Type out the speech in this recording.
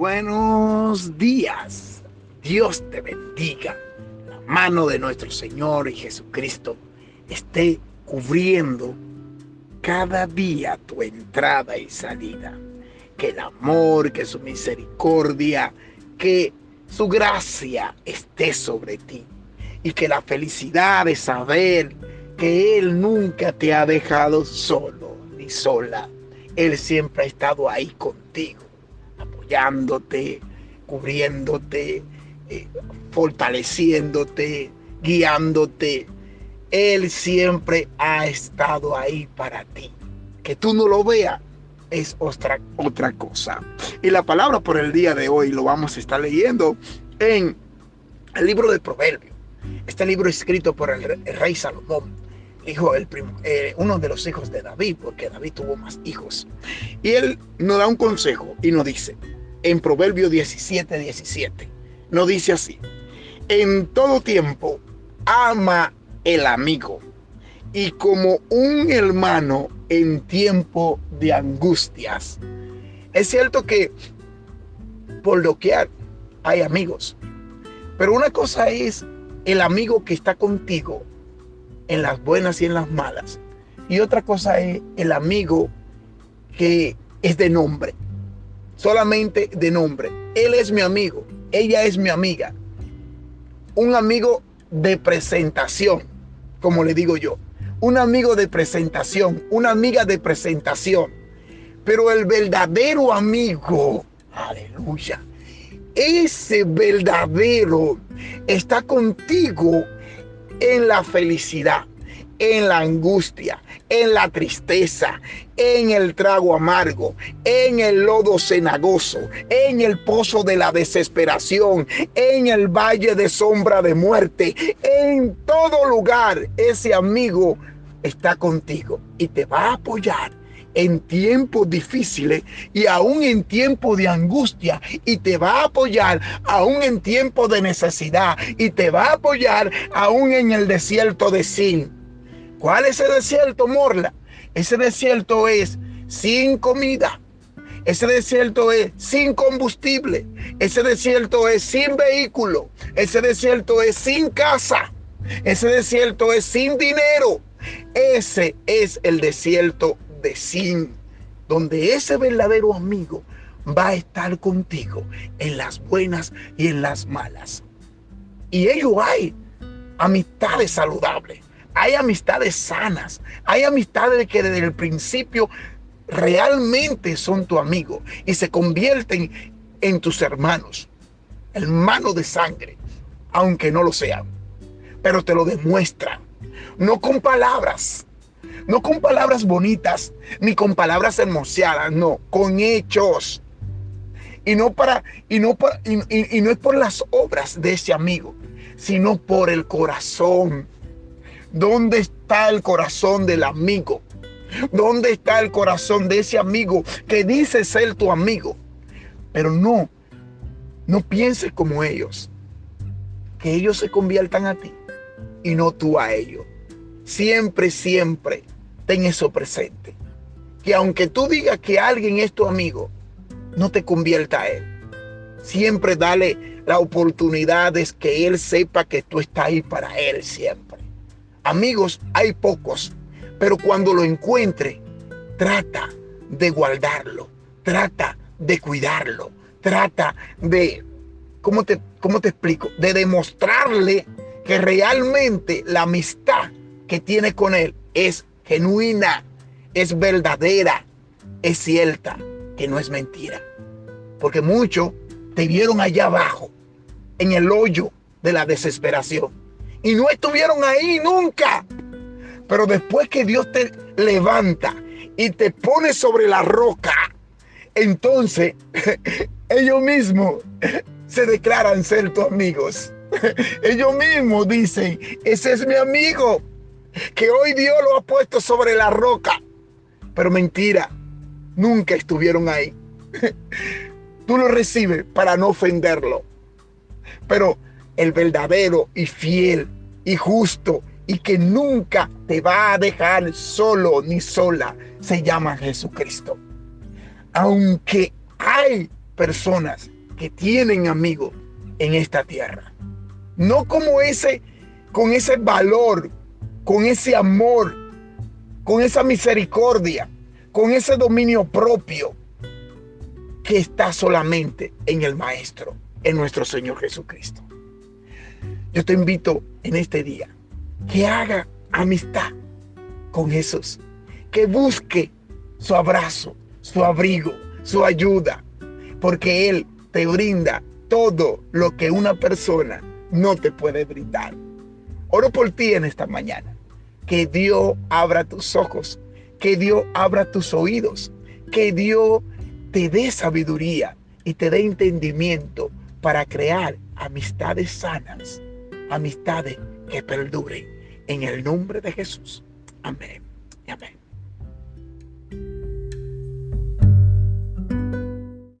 buenos días. Dios te bendiga. La mano de nuestro Señor y Jesucristo esté cubriendo cada día tu entrada y salida. Que el amor, que su misericordia, que su gracia esté sobre ti. Y que la felicidad de saber que Él nunca te ha dejado solo ni sola. Él siempre ha estado ahí contigo apoyándote, cubriéndote, eh, fortaleciéndote, guiándote. Él siempre ha estado ahí para ti. Que tú no lo veas es otra, otra cosa. Y la palabra por el día de hoy lo vamos a estar leyendo en el libro de Proverbios. Este libro escrito por el, rey Salomón, hijo, el primo, eh, uno de los hijos de David, porque David tuvo más hijos. Y él nos da un consejo y nos dice, en Proverbio 17, 17. No dice así. En todo tiempo ama el amigo y como un hermano en tiempo de angustias. Es cierto que por lo que hay amigos, pero una cosa es el amigo que está contigo en las buenas y en las malas. Y otra cosa es el amigo que es de nombre solamente de nombre. Él es mi amigo, ella es mi amiga. Un amigo de presentación, como le digo yo. Un amigo de presentación, una amiga de presentación. Pero el verdadero amigo, aleluya, ese verdadero está contigo en la felicidad, en la angustia, en la tristeza, en el trago amargo, en el lodo cenagoso, en el pozo de la desesperación, en el valle de sombra de muerte, en todo lugar ese amigo está contigo y te va a apoyar en tiempos difíciles y aún en tiempos de angustia y te va a apoyar aún en tiempos de necesidad y te va a apoyar aún en el desierto de Sin. ¿Cuál es el desierto, Morla? Ese desierto es sin comida. Ese desierto es sin combustible. Ese desierto es sin vehículo. Ese desierto es sin casa. Ese desierto es sin dinero. Ese es el desierto de Sin, donde ese verdadero amigo va a estar contigo en las buenas y en las malas. Y ello hay amistades saludables. Hay amistades sanas, hay amistades que desde el principio realmente son tu amigo y se convierten en tus hermanos, hermanos de sangre, aunque no lo sean, pero te lo demuestran, no con palabras, no con palabras bonitas, ni con palabras hermoseadas, no, con hechos. Y no para, y no para, y no es por las obras de ese amigo, sino por el corazón ¿Dónde está el corazón del amigo? ¿Dónde está el corazón de ese amigo que dice ser tu amigo? Pero no, no pienses como ellos. Que ellos se conviertan a ti y no tú a ellos. Siempre, siempre ten eso presente. Que aunque tú digas que alguien es tu amigo, no te convierta a él. Siempre dale la oportunidad de que él sepa que tú estás ahí para él siempre. Amigos hay pocos, pero cuando lo encuentre, trata de guardarlo, trata de cuidarlo, trata de, ¿cómo te, cómo te explico? De demostrarle que realmente la amistad que tiene con él es genuina, es verdadera, es cierta, que no es mentira. Porque muchos te vieron allá abajo, en el hoyo de la desesperación y no estuvieron ahí nunca. Pero después que Dios te levanta y te pone sobre la roca, entonces ellos mismos se declaran ser tus amigos. Ellos mismos dicen, ese es mi amigo, que hoy Dios lo ha puesto sobre la roca. Pero mentira, nunca estuvieron ahí. Tú lo recibes para no ofenderlo. Pero el verdadero y fiel y justo y que nunca te va a dejar solo ni sola, se llama Jesucristo. Aunque hay personas que tienen amigos en esta tierra. No como ese, con ese valor, con ese amor, con esa misericordia, con ese dominio propio que está solamente en el Maestro, en nuestro Señor Jesucristo. Yo te invito en este día que haga amistad con Jesús, que busque su abrazo, su abrigo, su ayuda, porque Él te brinda todo lo que una persona no te puede brindar. Oro por ti en esta mañana. Que Dios abra tus ojos, que Dios abra tus oídos, que Dios te dé sabiduría y te dé entendimiento para crear amistades sanas, amistades que perduren. En el nombre de Jesús. Amén amén.